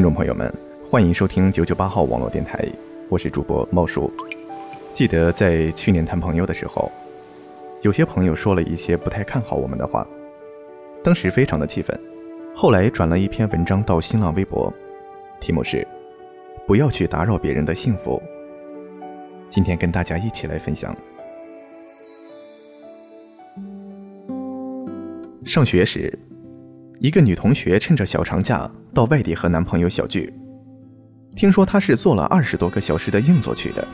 听众朋友们，欢迎收听九九八号网络电台，我是主播茂叔。记得在去年谈朋友的时候，有些朋友说了一些不太看好我们的话，当时非常的气愤。后来转了一篇文章到新浪微博，题目是“不要去打扰别人的幸福”。今天跟大家一起来分享。上学时，一个女同学趁着小长假到外地和男朋友小聚，听说她是坐了二十多个小时的硬座去的。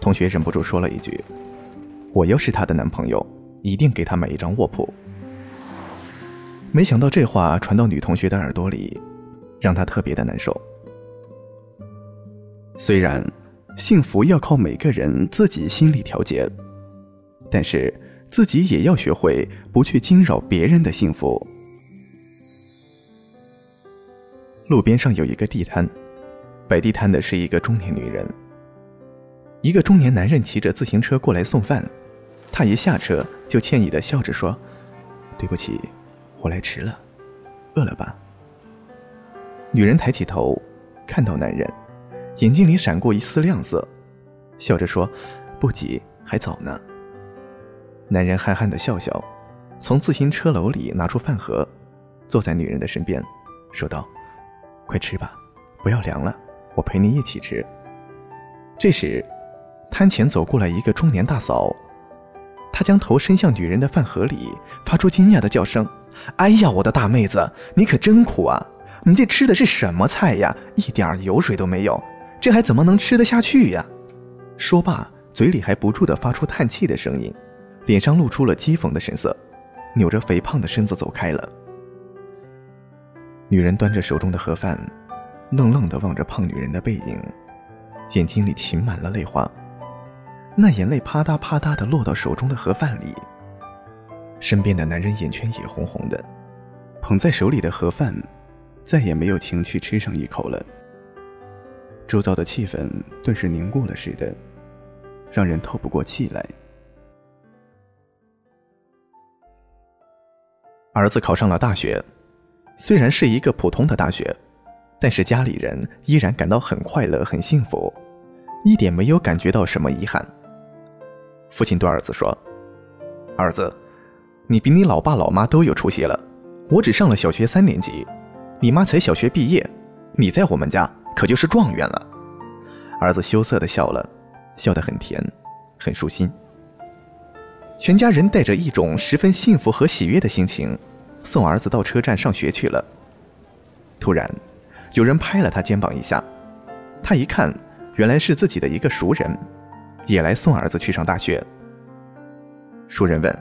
同学忍不住说了一句：“我要是她的男朋友，一定给她买一张卧铺。”没想到这话传到女同学的耳朵里，让她特别的难受。虽然幸福要靠每个人自己心理调节，但是自己也要学会不去惊扰别人的幸福。路边上有一个地摊，摆地摊的是一个中年女人。一个中年男人骑着自行车过来送饭，他一下车就歉意的笑着说：“对不起。”我来迟了，饿了吧？女人抬起头，看到男人，眼睛里闪过一丝亮色，笑着说：“不急，还早呢。”男人憨憨的笑笑，从自行车篓里拿出饭盒，坐在女人的身边，说道：“快吃吧，不要凉了，我陪你一起吃。”这时，摊前走过来一个中年大嫂，她将头伸向女人的饭盒里，发出惊讶的叫声。哎呀，我的大妹子，你可真苦啊！你这吃的是什么菜呀？一点油水都没有，这还怎么能吃得下去呀？说罢，嘴里还不住地发出叹气的声音，脸上露出了讥讽的神色，扭着肥胖的身子走开了。女人端着手中的盒饭，愣愣地望着胖女人的背影，眼睛里噙满了泪花，那眼泪啪嗒啪嗒地落到手中的盒饭里。身边的男人眼圈也红红的，捧在手里的盒饭，再也没有情趣吃上一口了。周遭的气氛顿时凝固了似的，让人透不过气来。儿子考上了大学，虽然是一个普通的大学，但是家里人依然感到很快乐、很幸福，一点没有感觉到什么遗憾。父亲对儿子说：“儿子。”你比你老爸老妈都有出息了，我只上了小学三年级，你妈才小学毕业，你在我们家可就是状元了。儿子羞涩的笑了，笑得很甜，很舒心。全家人带着一种十分幸福和喜悦的心情，送儿子到车站上学去了。突然，有人拍了他肩膀一下，他一看，原来是自己的一个熟人，也来送儿子去上大学。熟人问。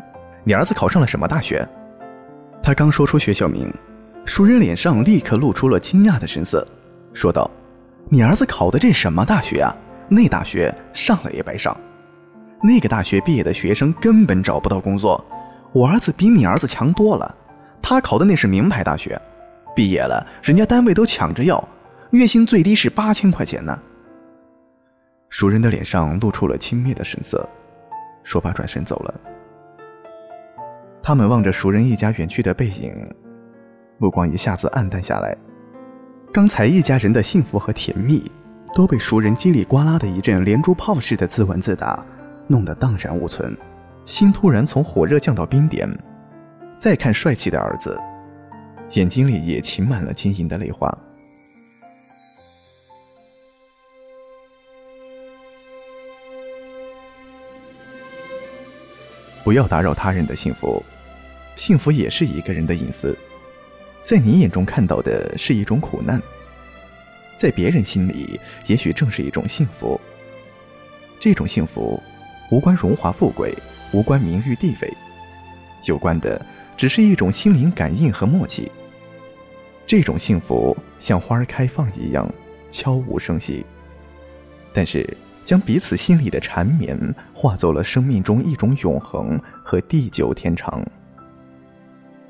你儿子考上了什么大学？他刚说出学校名，熟人脸上立刻露出了惊讶的神色，说道：“你儿子考的这什么大学啊？那大学上了也白上。那个大学毕业的学生根本找不到工作。我儿子比你儿子强多了，他考的那是名牌大学，毕业了人家单位都抢着要，月薪最低是八千块钱呢。”熟人的脸上露出了轻蔑的神色，说罢转身走了。他们望着熟人一家远去的背影，目光一下子暗淡下来。刚才一家人的幸福和甜蜜，都被熟人叽里呱啦的一阵连珠炮似的自问自答，弄得荡然无存。心突然从火热降到冰点。再看帅气的儿子，眼睛里也噙满了晶莹的泪花。不要打扰他人的幸福，幸福也是一个人的隐私，在你眼中看到的是一种苦难，在别人心里也许正是一种幸福。这种幸福无关荣华富贵，无关名誉地位，有关的只是一种心灵感应和默契。这种幸福像花儿开放一样悄无声息，但是。将彼此心里的缠绵化作了生命中一种永恒和地久天长。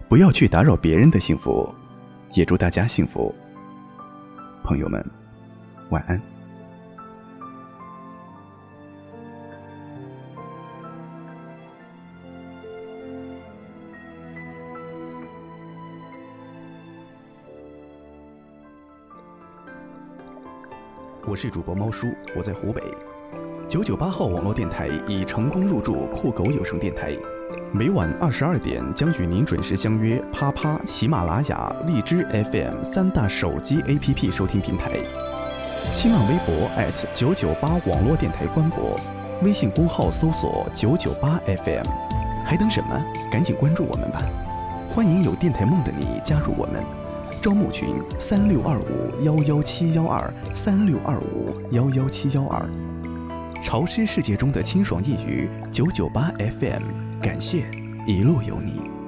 不要去打扰别人的幸福，也祝大家幸福。朋友们，晚安。我是主播猫叔，我在湖北。九九八号网络电台已成功入驻酷狗有声电台，每晚二十二点将与您准时相约啪啪、喜马拉雅、荔枝 FM 三大手机 APP 收听平台。新浪微博九九八网络电台官博，微信公号搜索九九八 FM，还等什么？赶紧关注我们吧！欢迎有电台梦的你加入我们，招募群三六二五幺幺七幺二三六二五幺幺七幺二。潮湿世界中的清爽一语，九九八 FM，感谢一路有你。